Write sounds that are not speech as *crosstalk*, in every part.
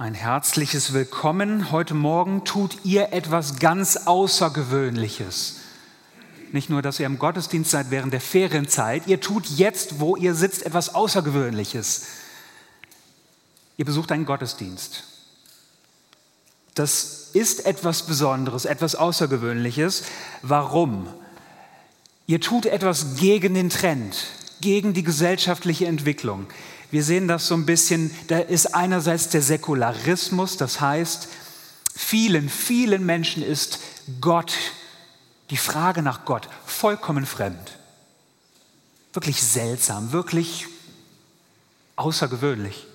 Ein herzliches Willkommen. Heute Morgen tut ihr etwas ganz Außergewöhnliches. Nicht nur, dass ihr im Gottesdienst seid während der Ferienzeit, ihr tut jetzt, wo ihr sitzt, etwas Außergewöhnliches. Ihr besucht einen Gottesdienst. Das ist etwas Besonderes, etwas Außergewöhnliches. Warum? Ihr tut etwas gegen den Trend, gegen die gesellschaftliche Entwicklung. Wir sehen das so ein bisschen, da ist einerseits der Säkularismus, das heißt, vielen, vielen Menschen ist Gott, die Frage nach Gott, vollkommen fremd. Wirklich seltsam, wirklich außergewöhnlich.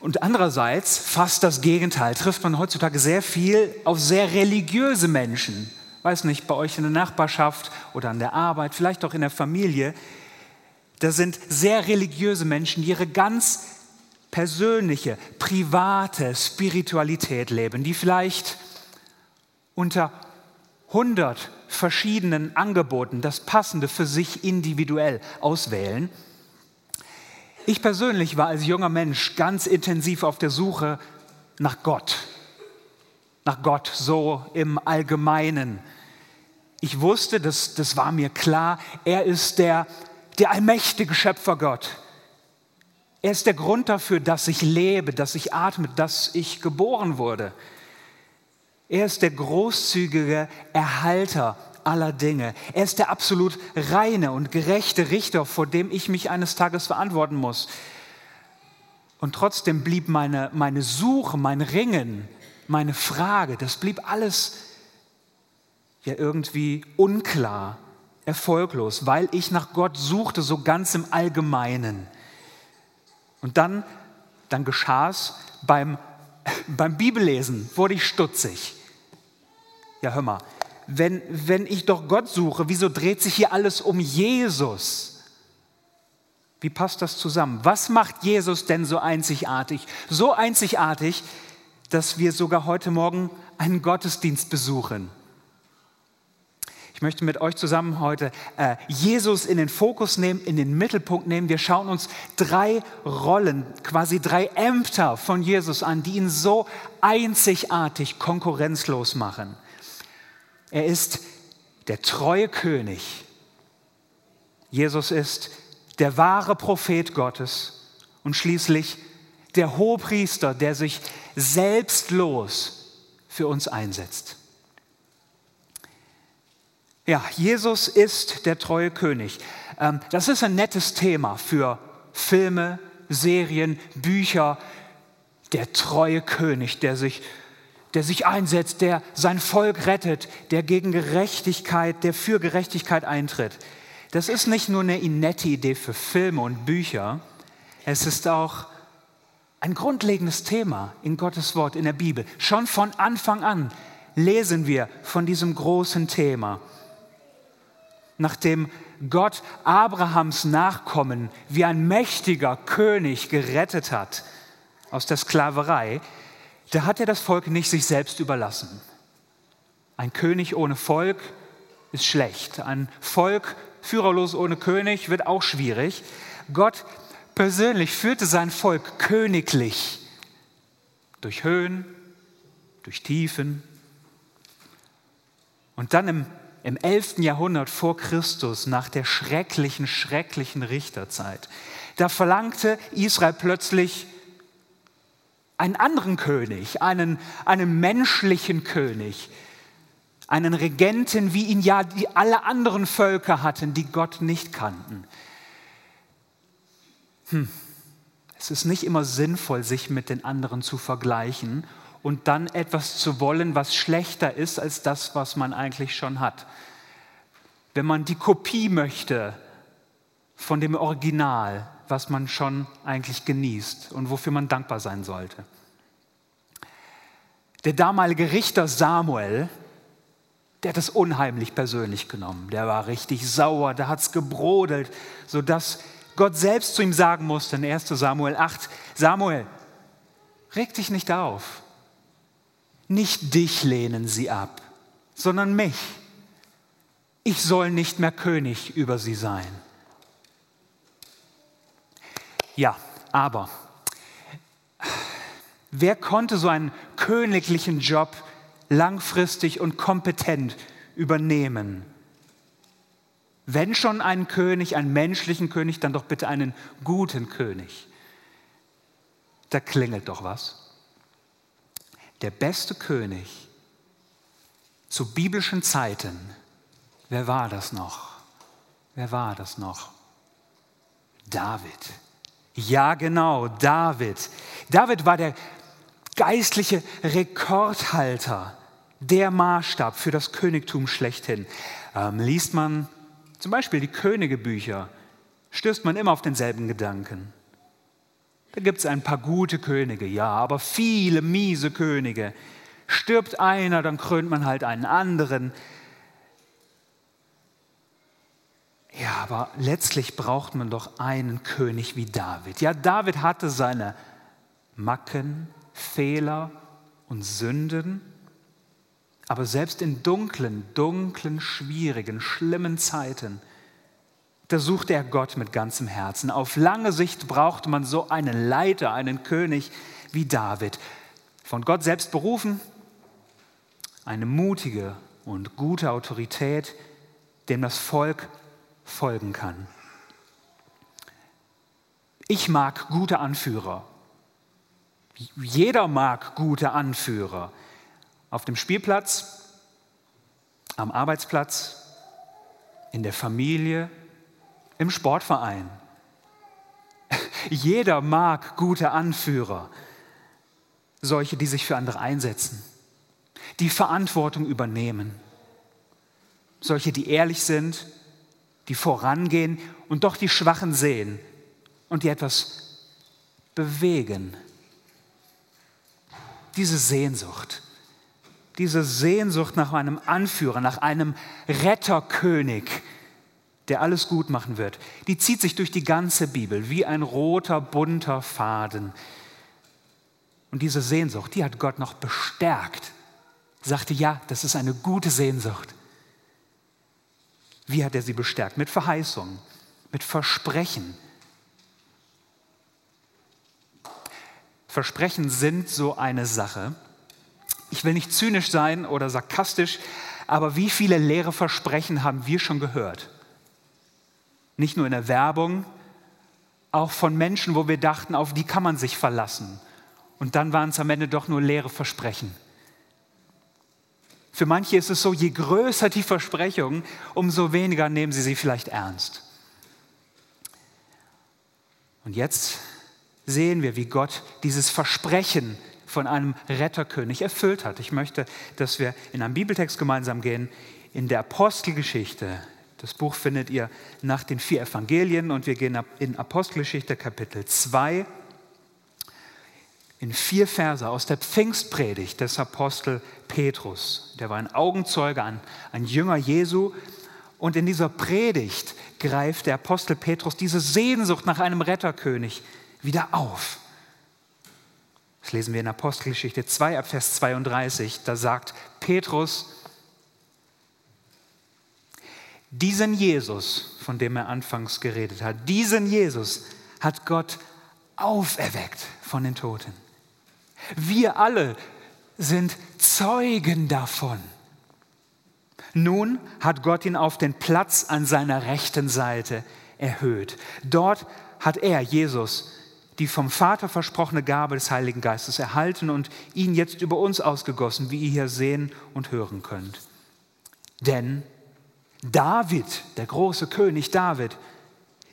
Und andererseits, fast das Gegenteil, trifft man heutzutage sehr viel auf sehr religiöse Menschen. Weiß nicht, bei euch in der Nachbarschaft oder an der Arbeit, vielleicht auch in der Familie, das sind sehr religiöse Menschen, die ihre ganz persönliche, private Spiritualität leben, die vielleicht unter 100 verschiedenen Angeboten das Passende für sich individuell auswählen. Ich persönlich war als junger Mensch ganz intensiv auf der Suche nach Gott, nach Gott so im Allgemeinen. Ich wusste, das, das war mir klar, er ist der der allmächtige Schöpfer Gott. Er ist der Grund dafür, dass ich lebe, dass ich atme, dass ich geboren wurde. Er ist der großzügige Erhalter aller Dinge. Er ist der absolut reine und gerechte Richter, vor dem ich mich eines Tages verantworten muss. Und trotzdem blieb meine, meine Suche, mein Ringen, meine Frage, das blieb alles ja irgendwie unklar erfolglos, weil ich nach Gott suchte, so ganz im Allgemeinen. Und dann, dann geschah es beim, *laughs* beim Bibellesen, wurde ich stutzig. Ja, hör mal, wenn, wenn ich doch Gott suche, wieso dreht sich hier alles um Jesus? Wie passt das zusammen? Was macht Jesus denn so einzigartig? So einzigartig, dass wir sogar heute Morgen einen Gottesdienst besuchen. Ich möchte mit euch zusammen heute äh, Jesus in den Fokus nehmen, in den Mittelpunkt nehmen. Wir schauen uns drei Rollen, quasi drei Ämter von Jesus an, die ihn so einzigartig konkurrenzlos machen. Er ist der treue König. Jesus ist der wahre Prophet Gottes und schließlich der Hohepriester, der sich selbstlos für uns einsetzt. Ja, Jesus ist der treue König. Ähm, das ist ein nettes Thema für Filme, Serien, Bücher. Der treue König, der sich, der sich einsetzt, der sein Volk rettet, der gegen Gerechtigkeit, der für Gerechtigkeit eintritt. Das ist nicht nur eine nette Idee für Filme und Bücher, es ist auch ein grundlegendes Thema in Gottes Wort, in der Bibel. Schon von Anfang an lesen wir von diesem großen Thema nachdem Gott Abrahams Nachkommen wie ein mächtiger König gerettet hat aus der Sklaverei, da hat er das Volk nicht sich selbst überlassen. Ein König ohne Volk ist schlecht. Ein Volk führerlos ohne König wird auch schwierig. Gott persönlich führte sein Volk königlich durch Höhen, durch Tiefen. Und dann im im 11. Jahrhundert vor Christus, nach der schrecklichen, schrecklichen Richterzeit, da verlangte Israel plötzlich einen anderen König, einen, einen menschlichen König, einen Regenten, wie ihn ja die alle anderen Völker hatten, die Gott nicht kannten. Hm. Es ist nicht immer sinnvoll, sich mit den anderen zu vergleichen und dann etwas zu wollen, was schlechter ist als das, was man eigentlich schon hat. Wenn man die Kopie möchte von dem Original, was man schon eigentlich genießt und wofür man dankbar sein sollte. Der damalige Richter Samuel, der hat das unheimlich persönlich genommen. Der war richtig sauer, der hat es gebrodelt, sodass Gott selbst zu ihm sagen musste in 1 Samuel 8, Samuel, reg dich nicht auf. Nicht dich lehnen sie ab, sondern mich. Ich soll nicht mehr König über sie sein. Ja, aber Wer konnte so einen königlichen Job langfristig und kompetent übernehmen? Wenn schon einen König, einen menschlichen König, dann doch bitte einen guten König. Da klingelt doch was. Der beste König zu biblischen Zeiten, wer war das noch? Wer war das noch? David. Ja, genau, David. David war der geistliche Rekordhalter, der Maßstab für das Königtum schlechthin. Ähm, liest man zum Beispiel die Königebücher, stößt man immer auf denselben Gedanken. Da gibt es ein paar gute Könige, ja, aber viele miese Könige. Stirbt einer, dann krönt man halt einen anderen. Ja, aber letztlich braucht man doch einen König wie David. Ja, David hatte seine Macken, Fehler und Sünden, aber selbst in dunklen, dunklen, schwierigen, schlimmen Zeiten, da suchte er Gott mit ganzem Herzen. Auf lange Sicht brauchte man so einen Leiter, einen König wie David. Von Gott selbst berufen, eine mutige und gute Autorität, dem das Volk folgen kann. Ich mag gute Anführer. Jeder mag gute Anführer. Auf dem Spielplatz, am Arbeitsplatz, in der Familie, im Sportverein. Jeder mag gute Anführer, solche, die sich für andere einsetzen, die Verantwortung übernehmen, solche, die ehrlich sind, die vorangehen und doch die Schwachen sehen und die etwas bewegen. Diese Sehnsucht, diese Sehnsucht nach einem Anführer, nach einem Retterkönig, der alles gut machen wird, die zieht sich durch die ganze Bibel wie ein roter, bunter Faden. Und diese Sehnsucht, die hat Gott noch bestärkt. Sagte, ja, das ist eine gute Sehnsucht. Wie hat er sie bestärkt? Mit Verheißungen, mit Versprechen. Versprechen sind so eine Sache. Ich will nicht zynisch sein oder sarkastisch, aber wie viele leere Versprechen haben wir schon gehört? Nicht nur in der Werbung, auch von Menschen, wo wir dachten, auf die kann man sich verlassen. Und dann waren es am Ende doch nur leere Versprechen. Für manche ist es so, je größer die Versprechung, umso weniger nehmen sie sie vielleicht ernst. Und jetzt sehen wir, wie Gott dieses Versprechen von einem Retterkönig erfüllt hat. Ich möchte, dass wir in einen Bibeltext gemeinsam gehen, in der Apostelgeschichte, das Buch findet ihr nach den vier Evangelien und wir gehen in Apostelgeschichte Kapitel 2 in vier Verse aus der Pfingstpredigt des Apostel Petrus. Der war ein Augenzeuge, ein, ein Jünger Jesu. Und in dieser Predigt greift der Apostel Petrus diese Sehnsucht nach einem Retterkönig wieder auf. Das lesen wir in Apostelgeschichte 2 ab Vers 32. Da sagt Petrus, diesen Jesus, von dem er anfangs geredet hat, diesen Jesus hat Gott auferweckt von den Toten. Wir alle sind Zeugen davon. Nun hat Gott ihn auf den Platz an seiner rechten Seite erhöht. Dort hat er, Jesus, die vom Vater versprochene Gabe des Heiligen Geistes erhalten und ihn jetzt über uns ausgegossen, wie ihr hier sehen und hören könnt. Denn David, der große König David,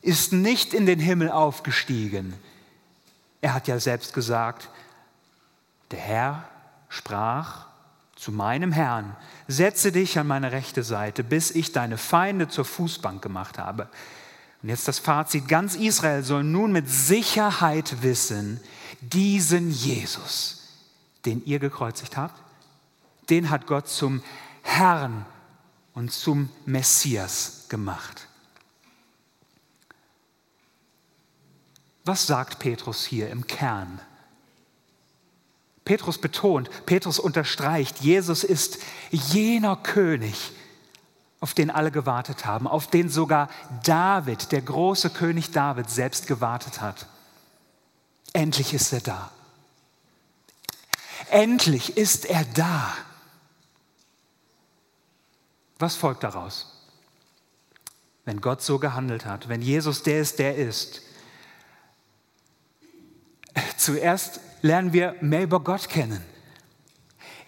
ist nicht in den Himmel aufgestiegen. Er hat ja selbst gesagt, der Herr sprach zu meinem Herrn, setze dich an meine rechte Seite, bis ich deine Feinde zur Fußbank gemacht habe. Und jetzt das Fazit, ganz Israel soll nun mit Sicherheit wissen, diesen Jesus, den ihr gekreuzigt habt, den hat Gott zum Herrn und zum Messias gemacht. Was sagt Petrus hier im Kern? Petrus betont, Petrus unterstreicht, Jesus ist jener König, auf den alle gewartet haben, auf den sogar David, der große König David, selbst gewartet hat. Endlich ist er da. Endlich ist er da. Was folgt daraus? Wenn Gott so gehandelt hat, wenn Jesus der ist, der ist. Zuerst lernen wir mehr über Gott kennen.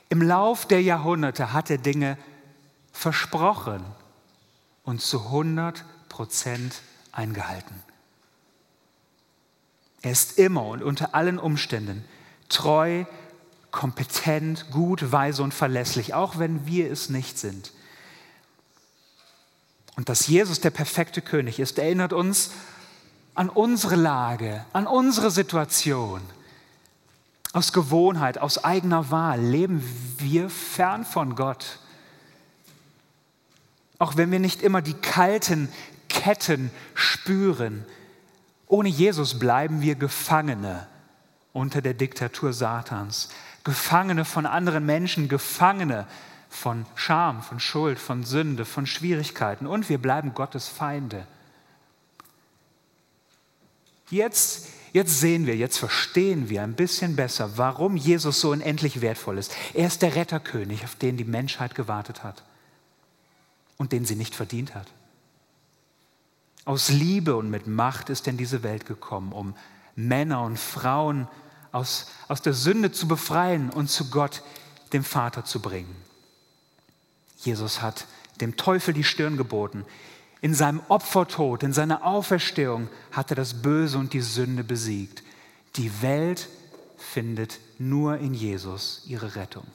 Im Lauf der Jahrhunderte hat er Dinge versprochen und zu 100 Prozent eingehalten. Er ist immer und unter allen Umständen treu, kompetent, gut, weise und verlässlich, auch wenn wir es nicht sind. Und dass Jesus der perfekte König ist, erinnert uns an unsere Lage, an unsere Situation. Aus Gewohnheit, aus eigener Wahl leben wir fern von Gott. Auch wenn wir nicht immer die kalten Ketten spüren, ohne Jesus bleiben wir Gefangene unter der Diktatur Satans, Gefangene von anderen Menschen, Gefangene von Scham, von Schuld, von Sünde, von Schwierigkeiten und wir bleiben Gottes Feinde. Jetzt, jetzt sehen wir, jetzt verstehen wir ein bisschen besser, warum Jesus so unendlich wertvoll ist. Er ist der Retterkönig, auf den die Menschheit gewartet hat und den sie nicht verdient hat. Aus Liebe und mit Macht ist er in diese Welt gekommen, um Männer und Frauen aus, aus der Sünde zu befreien und zu Gott, dem Vater, zu bringen. Jesus hat dem Teufel die Stirn geboten. In seinem Opfertod, in seiner Auferstehung hat er das Böse und die Sünde besiegt. Die Welt findet nur in Jesus ihre Rettung.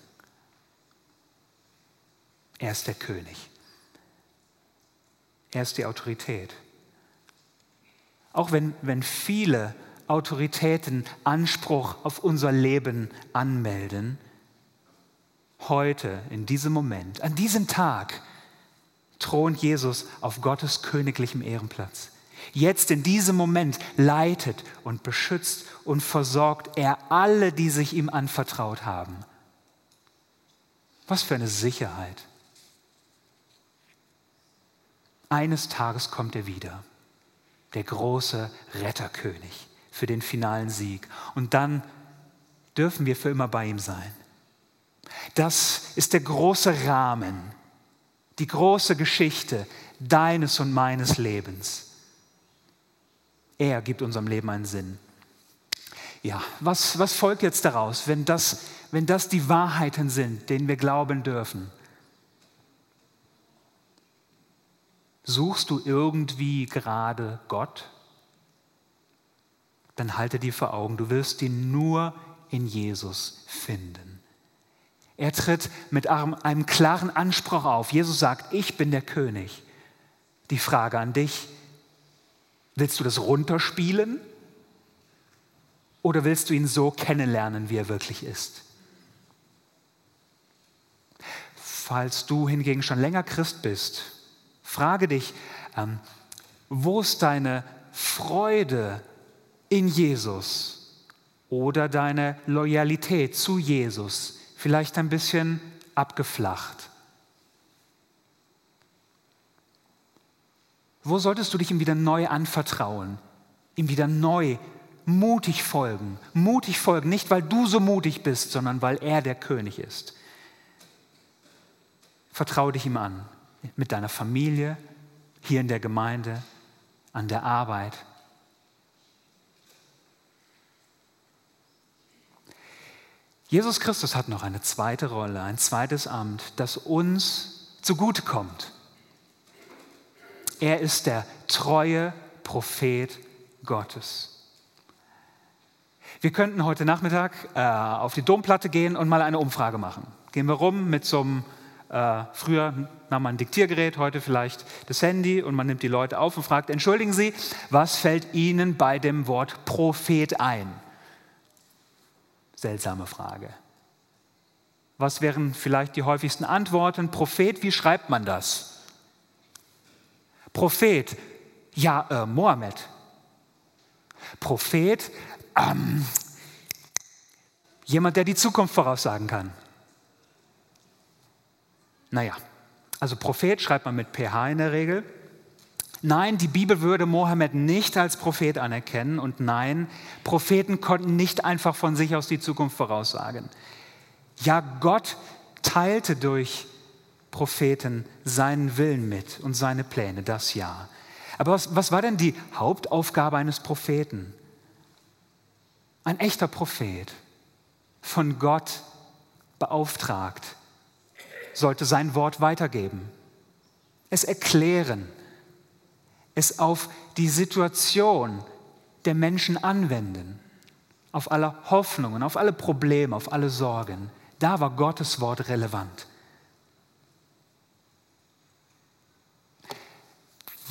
Er ist der König. Er ist die Autorität. Auch wenn, wenn viele Autoritäten Anspruch auf unser Leben anmelden, heute, in diesem Moment, an diesem Tag, thront Jesus auf Gottes königlichem Ehrenplatz. Jetzt in diesem Moment leitet und beschützt und versorgt er alle, die sich ihm anvertraut haben. Was für eine Sicherheit. Eines Tages kommt er wieder, der große Retterkönig für den finalen Sieg. Und dann dürfen wir für immer bei ihm sein. Das ist der große Rahmen, die große Geschichte deines und meines Lebens. Er gibt unserem Leben einen Sinn. Ja, was, was folgt jetzt daraus, wenn das, wenn das die Wahrheiten sind, denen wir glauben dürfen? Suchst du irgendwie gerade Gott? Dann halte dir vor Augen, du wirst ihn nur in Jesus finden. Er tritt mit einem klaren Anspruch auf. Jesus sagt, ich bin der König. Die Frage an dich, willst du das runterspielen oder willst du ihn so kennenlernen, wie er wirklich ist? Falls du hingegen schon länger Christ bist, frage dich, ähm, wo ist deine Freude in Jesus oder deine Loyalität zu Jesus? Vielleicht ein bisschen abgeflacht. Wo solltest du dich ihm wieder neu anvertrauen, ihm wieder neu mutig folgen? Mutig folgen, nicht weil du so mutig bist, sondern weil er der König ist. Vertraue dich ihm an, mit deiner Familie, hier in der Gemeinde, an der Arbeit, Jesus Christus hat noch eine zweite Rolle, ein zweites Amt, das uns zugutekommt. Er ist der treue Prophet Gottes. Wir könnten heute Nachmittag äh, auf die Domplatte gehen und mal eine Umfrage machen. Gehen wir rum mit so einem, äh, früher nahm man ein Diktiergerät, heute vielleicht das Handy und man nimmt die Leute auf und fragt, entschuldigen Sie, was fällt Ihnen bei dem Wort Prophet ein? Seltsame Frage. Was wären vielleicht die häufigsten Antworten? Prophet, wie schreibt man das? Prophet, ja, äh, Mohammed. Prophet, ähm, jemand, der die Zukunft voraussagen kann. Naja, also Prophet schreibt man mit PH in der Regel. Nein, die Bibel würde Mohammed nicht als Prophet anerkennen und nein, Propheten konnten nicht einfach von sich aus die Zukunft voraussagen. Ja, Gott teilte durch Propheten seinen Willen mit und seine Pläne, das ja. Aber was, was war denn die Hauptaufgabe eines Propheten? Ein echter Prophet, von Gott beauftragt, sollte sein Wort weitergeben, es erklären, es auf die Situation der Menschen anwenden, auf alle Hoffnungen, auf alle Probleme, auf alle Sorgen. Da war Gottes Wort relevant.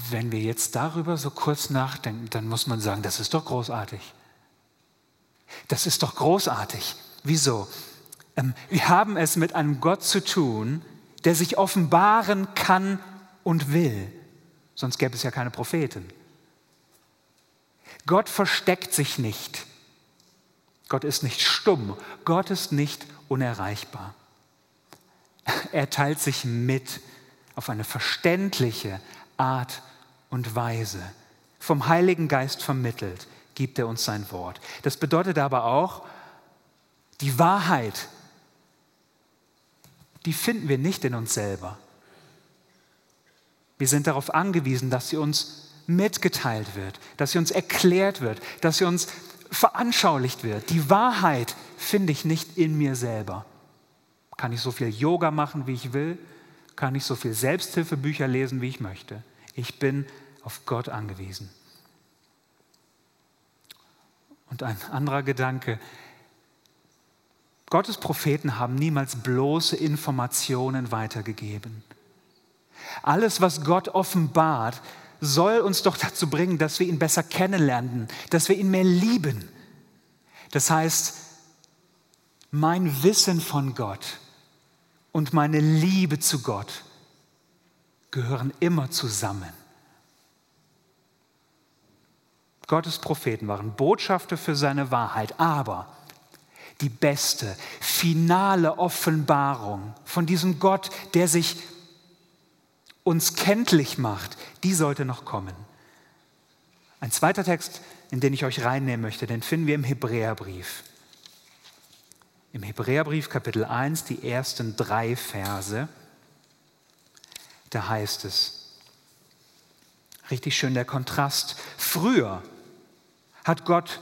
Wenn wir jetzt darüber so kurz nachdenken, dann muss man sagen, das ist doch großartig. Das ist doch großartig. Wieso? Ähm, wir haben es mit einem Gott zu tun, der sich offenbaren kann und will. Sonst gäbe es ja keine Propheten. Gott versteckt sich nicht. Gott ist nicht stumm. Gott ist nicht unerreichbar. Er teilt sich mit auf eine verständliche Art und Weise. Vom Heiligen Geist vermittelt gibt er uns sein Wort. Das bedeutet aber auch, die Wahrheit, die finden wir nicht in uns selber. Wir sind darauf angewiesen, dass sie uns mitgeteilt wird, dass sie uns erklärt wird, dass sie uns veranschaulicht wird. Die Wahrheit finde ich nicht in mir selber. Kann ich so viel Yoga machen, wie ich will? Kann ich so viel Selbsthilfebücher lesen, wie ich möchte? Ich bin auf Gott angewiesen. Und ein anderer Gedanke, Gottes Propheten haben niemals bloße Informationen weitergegeben. Alles, was Gott offenbart, soll uns doch dazu bringen, dass wir ihn besser kennenlernen, dass wir ihn mehr lieben. Das heißt, mein Wissen von Gott und meine Liebe zu Gott gehören immer zusammen. Gottes Propheten waren Botschafter für seine Wahrheit, aber die beste, finale Offenbarung von diesem Gott, der sich uns kenntlich macht, die sollte noch kommen. Ein zweiter Text, in den ich euch reinnehmen möchte, den finden wir im Hebräerbrief. Im Hebräerbrief Kapitel 1, die ersten drei Verse, da heißt es, richtig schön der Kontrast, früher hat Gott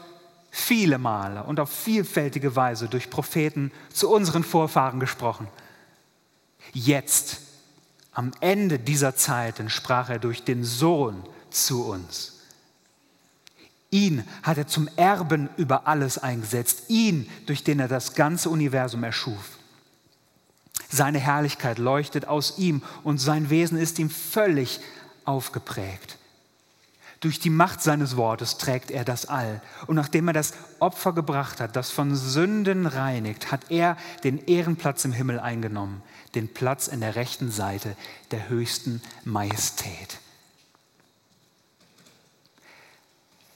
viele Male und auf vielfältige Weise durch Propheten zu unseren Vorfahren gesprochen. Jetzt, am Ende dieser Zeiten, sprach er durch den Sohn zu uns. Ihn hat er zum Erben über alles eingesetzt, ihn, durch den er das ganze Universum erschuf. Seine Herrlichkeit leuchtet aus ihm und sein Wesen ist ihm völlig aufgeprägt. Durch die Macht seines Wortes trägt er das All. Und nachdem er das Opfer gebracht hat, das von Sünden reinigt, hat er den Ehrenplatz im Himmel eingenommen, den Platz in der rechten Seite der höchsten Majestät.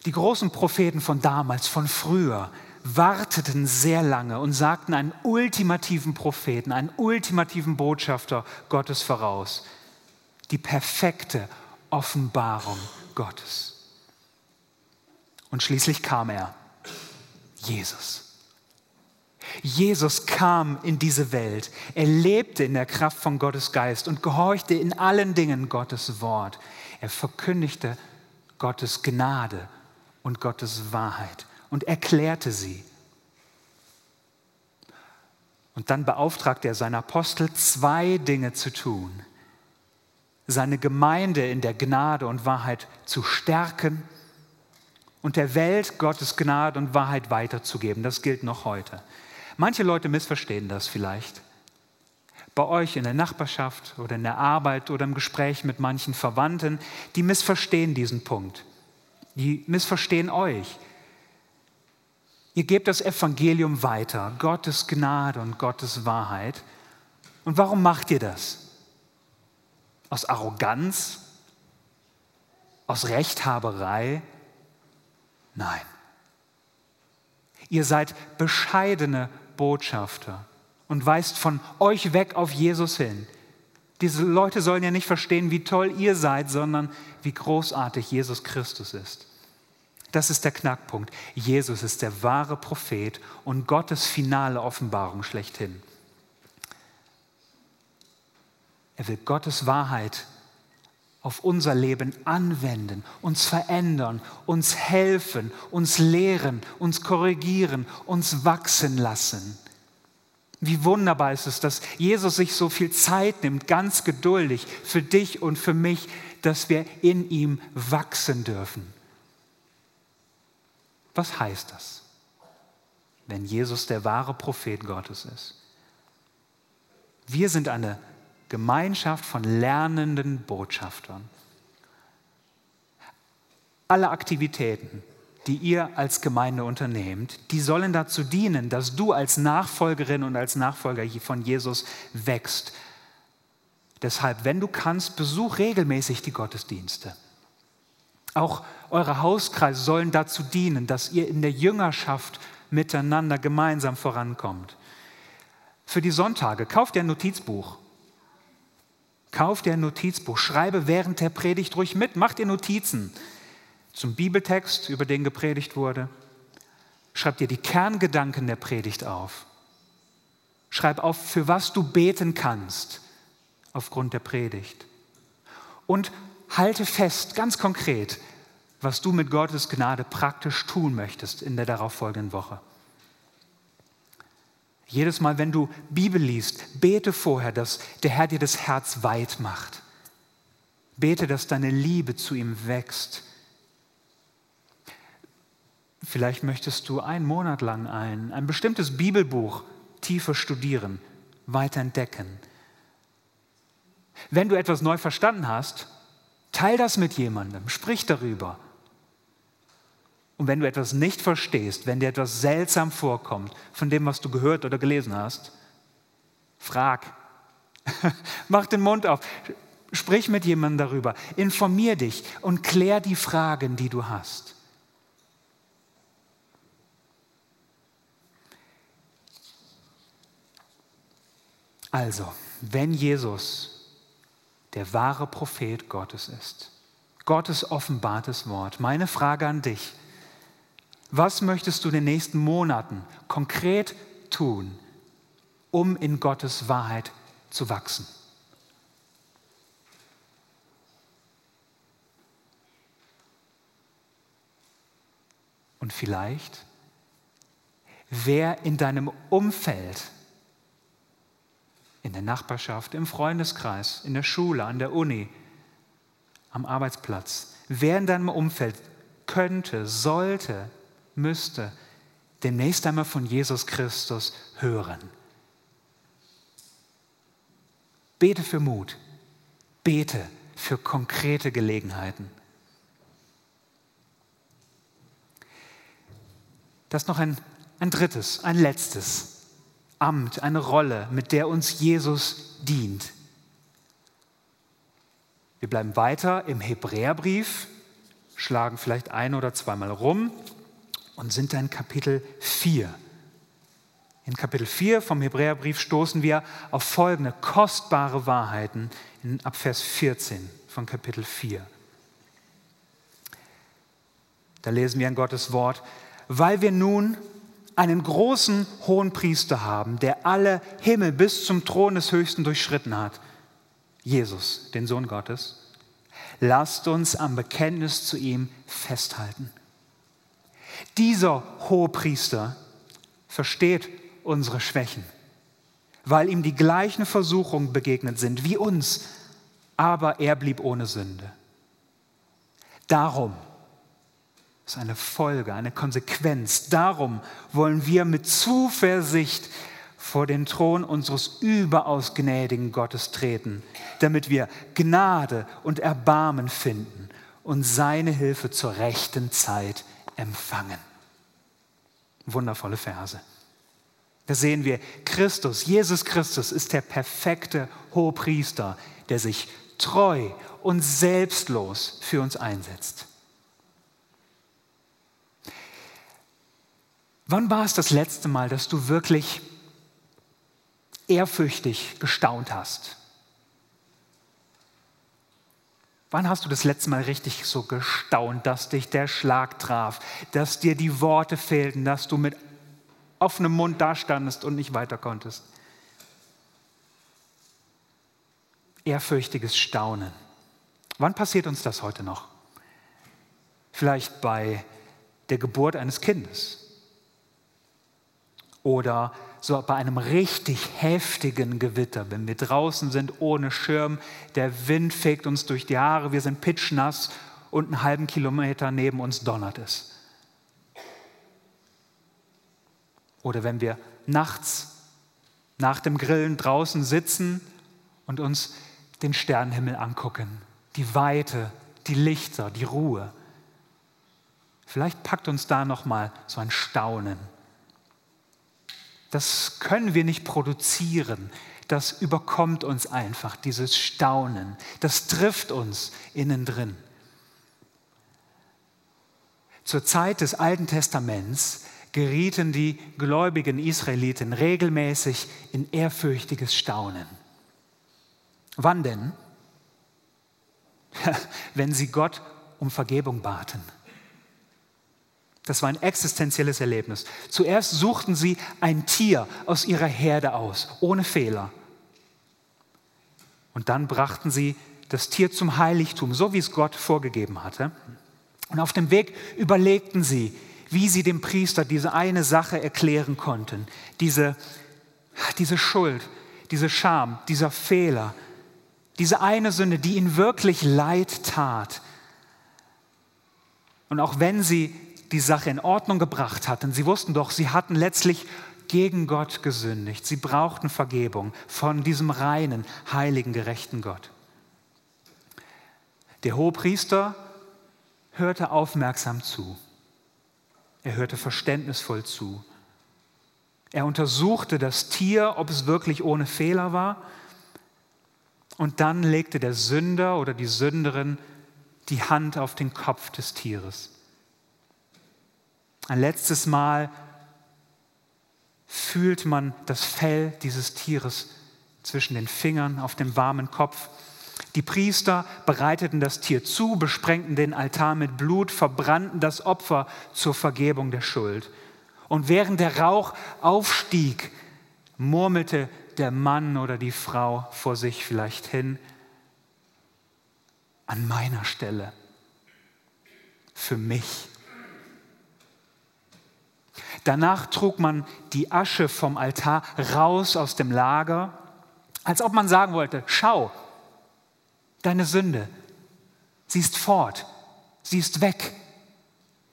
Die großen Propheten von damals, von früher, warteten sehr lange und sagten einen ultimativen Propheten, einen ultimativen Botschafter Gottes voraus. Die perfekte Offenbarung Gottes. Und schließlich kam er, Jesus. Jesus kam in diese Welt. Er lebte in der Kraft von Gottes Geist und gehorchte in allen Dingen Gottes Wort. Er verkündigte Gottes Gnade und Gottes Wahrheit und erklärte sie. Und dann beauftragte er seine Apostel, zwei Dinge zu tun seine Gemeinde in der Gnade und Wahrheit zu stärken und der Welt Gottes Gnade und Wahrheit weiterzugeben. Das gilt noch heute. Manche Leute missverstehen das vielleicht. Bei euch in der Nachbarschaft oder in der Arbeit oder im Gespräch mit manchen Verwandten, die missverstehen diesen Punkt. Die missverstehen euch. Ihr gebt das Evangelium weiter, Gottes Gnade und Gottes Wahrheit. Und warum macht ihr das? Aus Arroganz? Aus Rechthaberei? Nein. Ihr seid bescheidene Botschafter und weist von euch weg auf Jesus hin. Diese Leute sollen ja nicht verstehen, wie toll ihr seid, sondern wie großartig Jesus Christus ist. Das ist der Knackpunkt. Jesus ist der wahre Prophet und Gottes finale Offenbarung schlechthin. Er will Gottes Wahrheit auf unser Leben anwenden, uns verändern, uns helfen, uns lehren, uns korrigieren, uns wachsen lassen. Wie wunderbar ist es, dass Jesus sich so viel Zeit nimmt, ganz geduldig für dich und für mich, dass wir in ihm wachsen dürfen. Was heißt das, wenn Jesus der wahre Prophet Gottes ist? Wir sind eine Gemeinschaft von lernenden Botschaftern. Alle Aktivitäten, die ihr als Gemeinde unternehmt, die sollen dazu dienen, dass du als Nachfolgerin und als Nachfolger von Jesus wächst. Deshalb, wenn du kannst, besuch regelmäßig die Gottesdienste. Auch eure Hauskreise sollen dazu dienen, dass ihr in der Jüngerschaft miteinander gemeinsam vorankommt. Für die Sonntage kauft ihr ein Notizbuch Kauf dir ein Notizbuch, schreibe während der Predigt ruhig mit, mach dir Notizen zum Bibeltext, über den gepredigt wurde. Schreib dir die Kerngedanken der Predigt auf. Schreib auf, für was du beten kannst aufgrund der Predigt. Und halte fest, ganz konkret, was du mit Gottes Gnade praktisch tun möchtest in der darauffolgenden Woche. Jedes Mal, wenn du Bibel liest, bete vorher, dass der Herr dir das Herz weit macht. Bete, dass deine Liebe zu ihm wächst. Vielleicht möchtest du einen Monat lang ein, ein bestimmtes Bibelbuch tiefer studieren, weiter entdecken. Wenn du etwas neu verstanden hast, teil das mit jemandem, sprich darüber. Und wenn du etwas nicht verstehst, wenn dir etwas seltsam vorkommt von dem, was du gehört oder gelesen hast, frag. *laughs* Mach den Mund auf. Sprich mit jemandem darüber. Informier dich und klär die Fragen, die du hast. Also, wenn Jesus der wahre Prophet Gottes ist, Gottes offenbartes Wort, meine Frage an dich, was möchtest du in den nächsten Monaten konkret tun, um in Gottes Wahrheit zu wachsen? Und vielleicht, wer in deinem Umfeld, in der Nachbarschaft, im Freundeskreis, in der Schule, an der Uni, am Arbeitsplatz, wer in deinem Umfeld könnte, sollte müsste demnächst einmal von Jesus Christus hören. Bete für Mut. Bete für konkrete Gelegenheiten. Das ist noch ein, ein drittes, ein letztes Amt, eine Rolle, mit der uns Jesus dient. Wir bleiben weiter im Hebräerbrief, schlagen vielleicht ein oder zweimal rum und sind dann Kapitel 4. In Kapitel 4 vom Hebräerbrief stoßen wir auf folgende kostbare Wahrheiten in, ab Vers 14 von Kapitel 4. Da lesen wir in Gottes Wort, weil wir nun einen großen hohen Priester haben, der alle Himmel bis zum Thron des Höchsten durchschritten hat, Jesus, den Sohn Gottes, lasst uns am Bekenntnis zu ihm festhalten. Dieser Hohepriester versteht unsere Schwächen, weil ihm die gleichen Versuchungen begegnet sind wie uns, aber er blieb ohne Sünde. Darum ist eine Folge, eine Konsequenz. Darum wollen wir mit Zuversicht vor den Thron unseres überaus gnädigen Gottes treten, damit wir Gnade und Erbarmen finden und seine Hilfe zur rechten Zeit empfangen. Wundervolle Verse. Da sehen wir, Christus, Jesus Christus ist der perfekte Hohepriester, der sich treu und selbstlos für uns einsetzt. Wann war es das letzte Mal, dass du wirklich ehrfürchtig gestaunt hast? Wann hast du das letzte Mal richtig so gestaunt, dass dich der Schlag traf, dass dir die Worte fehlten, dass du mit offenem Mund dastandest und nicht weiter konntest? ehrfürchtiges Staunen. Wann passiert uns das heute noch? Vielleicht bei der Geburt eines Kindes oder so bei einem richtig heftigen Gewitter, wenn wir draußen sind ohne Schirm, der Wind fegt uns durch die Haare, wir sind pitschnass und einen halben Kilometer neben uns donnert es. Oder wenn wir nachts nach dem Grillen draußen sitzen und uns den Sternenhimmel angucken, die Weite, die Lichter, die Ruhe. Vielleicht packt uns da noch mal so ein Staunen. Das können wir nicht produzieren. Das überkommt uns einfach, dieses Staunen. Das trifft uns innen drin. Zur Zeit des Alten Testaments gerieten die gläubigen Israeliten regelmäßig in ehrfürchtiges Staunen. Wann denn? *laughs* Wenn sie Gott um Vergebung baten. Das war ein existenzielles Erlebnis. Zuerst suchten sie ein Tier aus ihrer Herde aus, ohne Fehler. Und dann brachten sie das Tier zum Heiligtum, so wie es Gott vorgegeben hatte. Und auf dem Weg überlegten sie, wie sie dem Priester diese eine Sache erklären konnten, diese, diese Schuld, diese Scham, dieser Fehler, diese eine Sünde, die ihnen wirklich leid tat. Und auch wenn sie die Sache in Ordnung gebracht hatten, sie wussten doch, sie hatten letztlich gegen Gott gesündigt. Sie brauchten Vergebung von diesem reinen, heiligen, gerechten Gott. Der Hohepriester hörte aufmerksam zu. Er hörte verständnisvoll zu. Er untersuchte das Tier, ob es wirklich ohne Fehler war. Und dann legte der Sünder oder die Sünderin die Hand auf den Kopf des Tieres. Ein letztes Mal fühlt man das Fell dieses Tieres zwischen den Fingern auf dem warmen Kopf. Die Priester bereiteten das Tier zu, besprengten den Altar mit Blut, verbrannten das Opfer zur Vergebung der Schuld. Und während der Rauch aufstieg, murmelte der Mann oder die Frau vor sich vielleicht hin, an meiner Stelle, für mich. Danach trug man die Asche vom Altar raus aus dem Lager, als ob man sagen wollte, schau, deine Sünde, sie ist fort, sie ist weg,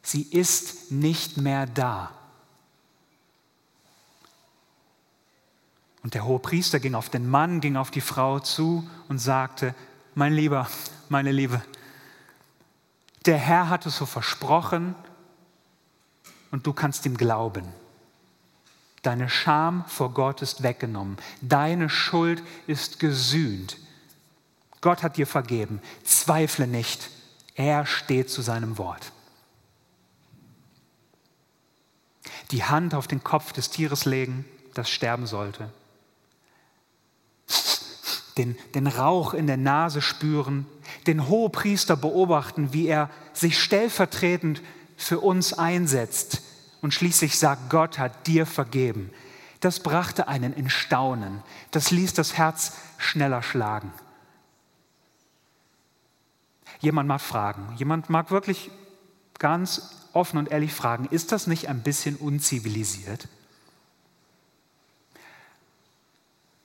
sie ist nicht mehr da. Und der hohe Priester ging auf den Mann, ging auf die Frau zu und sagte, mein Lieber, meine Liebe, der Herr hat es so versprochen und du kannst ihm glauben. Deine Scham vor Gott ist weggenommen. Deine Schuld ist gesühnt. Gott hat dir vergeben. Zweifle nicht. Er steht zu seinem Wort. Die Hand auf den Kopf des Tieres legen, das sterben sollte. Den, den Rauch in der Nase spüren, den Hohepriester beobachten, wie er sich stellvertretend für uns einsetzt und schließlich sagt, Gott hat dir vergeben. Das brachte einen in Staunen. Das ließ das Herz schneller schlagen. Jemand mag fragen, jemand mag wirklich ganz offen und ehrlich fragen, ist das nicht ein bisschen unzivilisiert?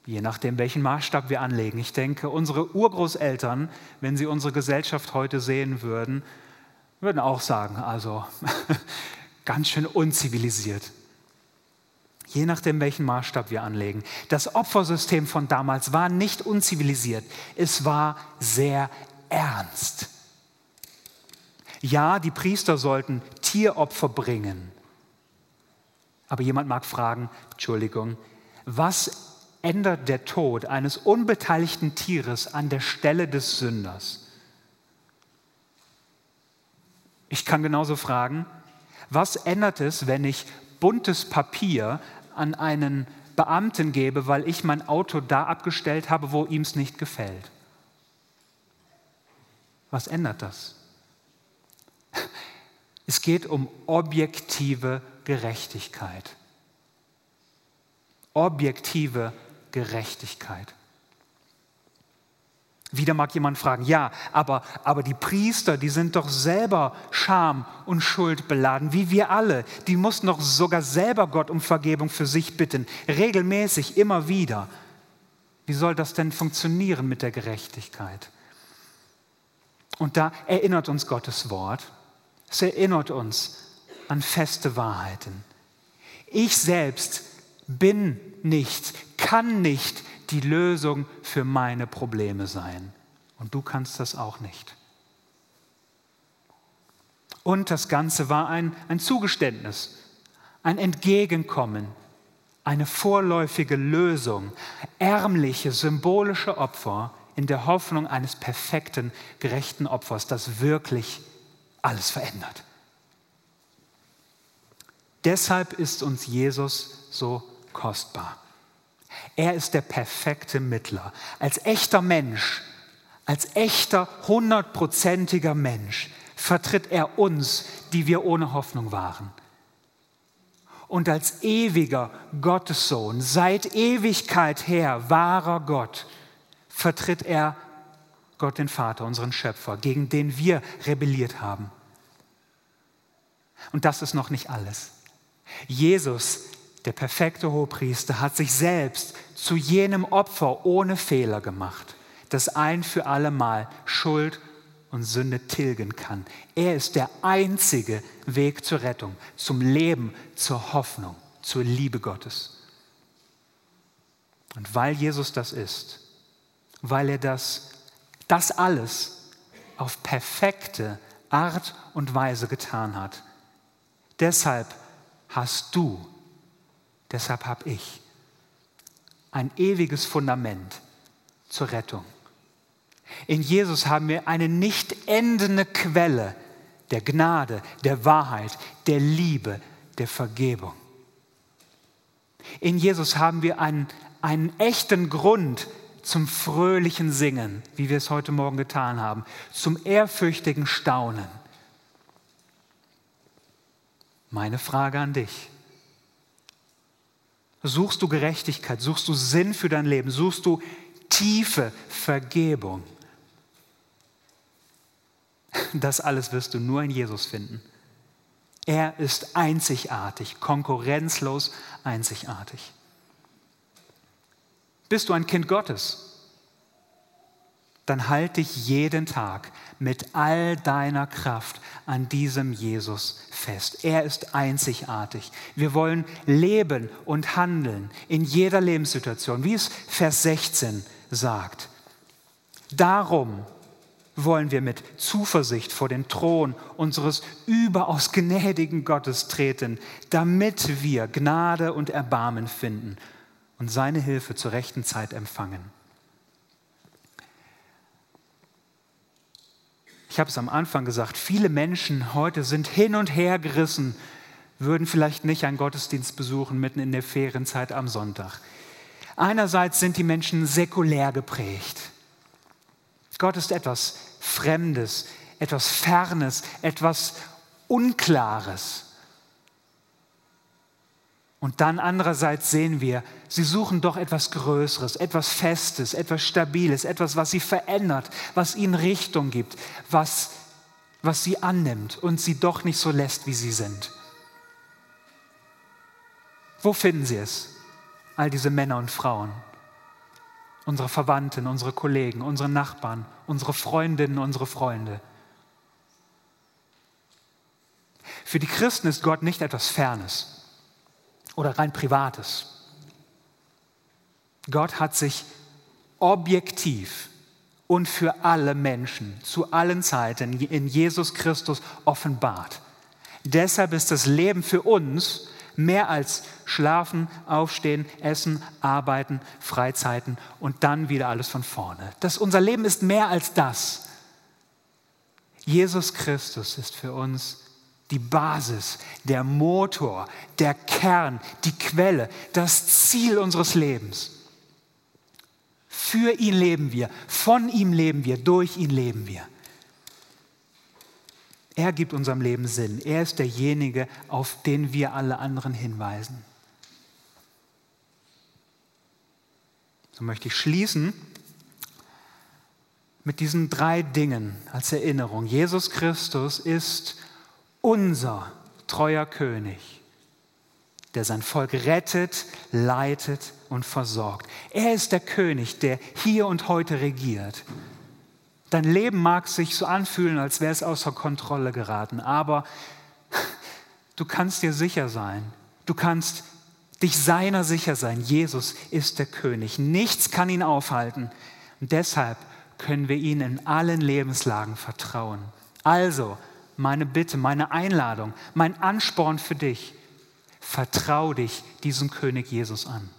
Je nachdem, welchen Maßstab wir anlegen. Ich denke, unsere Urgroßeltern, wenn sie unsere Gesellschaft heute sehen würden, würden auch sagen, also *laughs* ganz schön unzivilisiert. Je nachdem, welchen Maßstab wir anlegen. Das Opfersystem von damals war nicht unzivilisiert, es war sehr ernst. Ja, die Priester sollten Tieropfer bringen. Aber jemand mag fragen, Entschuldigung, was ändert der Tod eines unbeteiligten Tieres an der Stelle des Sünders? Ich kann genauso fragen, was ändert es, wenn ich buntes Papier an einen Beamten gebe, weil ich mein Auto da abgestellt habe, wo ihm es nicht gefällt? Was ändert das? *laughs* Es geht um objektive Gerechtigkeit. Objektive Gerechtigkeit. Wieder mag jemand fragen, ja, aber, aber die Priester, die sind doch selber Scham und Schuld beladen, wie wir alle. Die mussten doch sogar selber Gott um Vergebung für sich bitten, regelmäßig, immer wieder. Wie soll das denn funktionieren mit der Gerechtigkeit? Und da erinnert uns Gottes Wort, es erinnert uns an feste Wahrheiten. Ich selbst bin nicht, kann nicht die Lösung für meine Probleme sein. Und du kannst das auch nicht. Und das Ganze war ein, ein Zugeständnis, ein Entgegenkommen, eine vorläufige Lösung, ärmliche, symbolische Opfer in der Hoffnung eines perfekten, gerechten Opfers, das wirklich alles verändert. Deshalb ist uns Jesus so kostbar. Er ist der perfekte Mittler. Als echter Mensch, als echter hundertprozentiger Mensch vertritt er uns, die wir ohne Hoffnung waren. Und als ewiger Gottessohn, seit Ewigkeit her, wahrer Gott, vertritt er Gott den Vater, unseren Schöpfer, gegen den wir rebelliert haben. Und das ist noch nicht alles. Jesus der perfekte Hohepriester, hat sich selbst zu jenem Opfer ohne Fehler gemacht, das ein für alle Mal Schuld und Sünde tilgen kann. Er ist der einzige Weg zur Rettung, zum Leben, zur Hoffnung, zur Liebe Gottes. Und weil Jesus das ist, weil er das, das alles auf perfekte Art und Weise getan hat, deshalb hast du Deshalb habe ich ein ewiges Fundament zur Rettung. In Jesus haben wir eine nicht endende Quelle der Gnade, der Wahrheit, der Liebe, der Vergebung. In Jesus haben wir einen, einen echten Grund zum fröhlichen Singen, wie wir es heute Morgen getan haben, zum ehrfürchtigen Staunen. Meine Frage an dich. Suchst du Gerechtigkeit? Suchst du Sinn für dein Leben? Suchst du tiefe Vergebung? Das alles wirst du nur in Jesus finden. Er ist einzigartig, konkurrenzlos einzigartig. Bist du ein Kind Gottes? Dann halt dich jeden Tag mit all deiner Kraft an diesem Jesus fest. Er ist einzigartig. Wir wollen leben und handeln in jeder Lebenssituation, wie es Vers 16 sagt. Darum wollen wir mit Zuversicht vor den Thron unseres überaus gnädigen Gottes treten, damit wir Gnade und Erbarmen finden und seine Hilfe zur rechten Zeit empfangen. Ich habe es am Anfang gesagt, viele Menschen heute sind hin und her gerissen, würden vielleicht nicht einen Gottesdienst besuchen mitten in der Ferienzeit am Sonntag. Einerseits sind die Menschen säkulär geprägt. Gott ist etwas Fremdes, etwas Fernes, etwas Unklares. Und dann andererseits sehen wir, sie suchen doch etwas Größeres, etwas Festes, etwas Stabiles, etwas, was sie verändert, was ihnen Richtung gibt, was, was sie annimmt und sie doch nicht so lässt, wie sie sind. Wo finden sie es? All diese Männer und Frauen, unsere Verwandten, unsere Kollegen, unsere Nachbarn, unsere Freundinnen, unsere Freunde. Für die Christen ist Gott nicht etwas Fernes oder rein Privates. Gott hat sich objektiv und für alle Menschen zu allen Zeiten in Jesus Christus offenbart. Deshalb ist das Leben für uns mehr als schlafen, aufstehen, essen, arbeiten, Freizeiten und dann wieder alles von vorne. Das, unser Leben ist mehr als das. Jesus Christus ist für uns die Basis, der Motor, der Kern, die Quelle, das Ziel unseres Lebens. Für ihn leben wir, von ihm leben wir, durch ihn leben wir. Er gibt unserem Leben Sinn. Er ist derjenige, auf den wir alle anderen hinweisen. So möchte ich schließen mit diesen drei Dingen als Erinnerung. Jesus Christus ist unser treuer König, der sein Volk rettet, leitet und versorgt. Er ist der König, der hier und heute regiert. Dein Leben mag sich so anfühlen, als wäre es außer Kontrolle geraten, aber du kannst dir sicher sein, du kannst dich seiner sicher sein. Jesus ist der König. Nichts kann ihn aufhalten. Und deshalb können wir ihm in allen Lebenslagen vertrauen. Also, meine Bitte, meine Einladung, mein Ansporn für dich, vertrau dich diesem König Jesus an.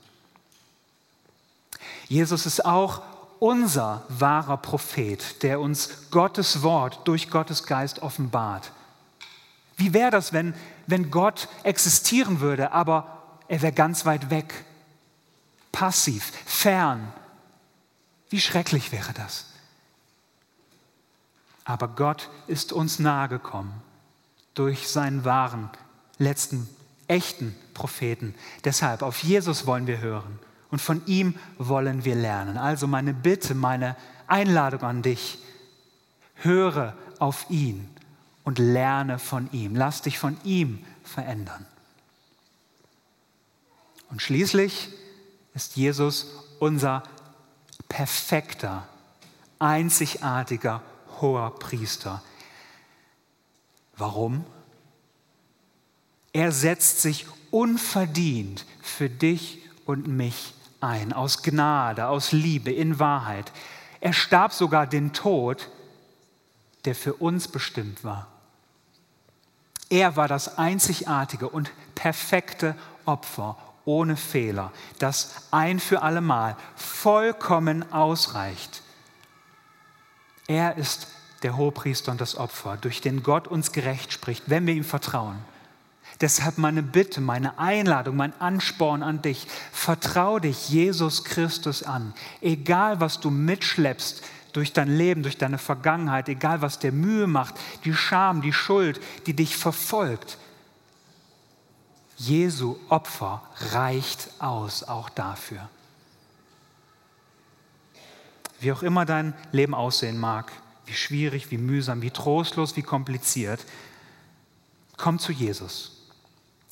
Jesus ist auch unser wahrer Prophet, der uns Gottes Wort durch Gottes Geist offenbart. Wie wäre das, wenn, wenn Gott existieren würde, aber er wäre ganz weit weg, passiv, fern, wie schrecklich wäre das? Aber Gott ist uns nahegekommen durch seinen wahren, letzten, echten Propheten. Deshalb, auf Jesus wollen wir hören und von ihm wollen wir lernen. Also meine Bitte, meine Einladung an dich, höre auf ihn und lerne von ihm. Lass dich von ihm verändern. Und schließlich ist Jesus unser perfekter, einzigartiger hoher Priester. Warum? Er setzt sich unverdient für dich und mich ein, aus Gnade, aus Liebe, in Wahrheit. Er starb sogar den Tod, der für uns bestimmt war. Er war das einzigartige und perfekte Opfer ohne Fehler, das ein für allemal vollkommen ausreicht. Er ist der Hohepriester und das Opfer, durch den Gott uns gerecht spricht, wenn wir ihm vertrauen. Deshalb meine Bitte, meine Einladung, mein Ansporn an dich, vertrau dich Jesus Christus an. Egal, was du mitschleppst durch dein Leben, durch deine Vergangenheit, egal, was dir Mühe macht, die Scham, die Schuld, die dich verfolgt, Jesu Opfer reicht aus, auch dafür. Wie auch immer dein Leben aussehen mag, wie schwierig, wie mühsam, wie trostlos, wie kompliziert, komm zu Jesus.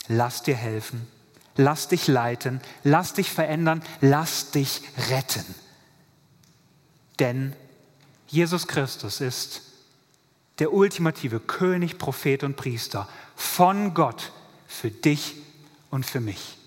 Lass dir helfen, lass dich leiten, lass dich verändern, lass dich retten. Denn Jesus Christus ist der ultimative König, Prophet und Priester von Gott für dich und für mich.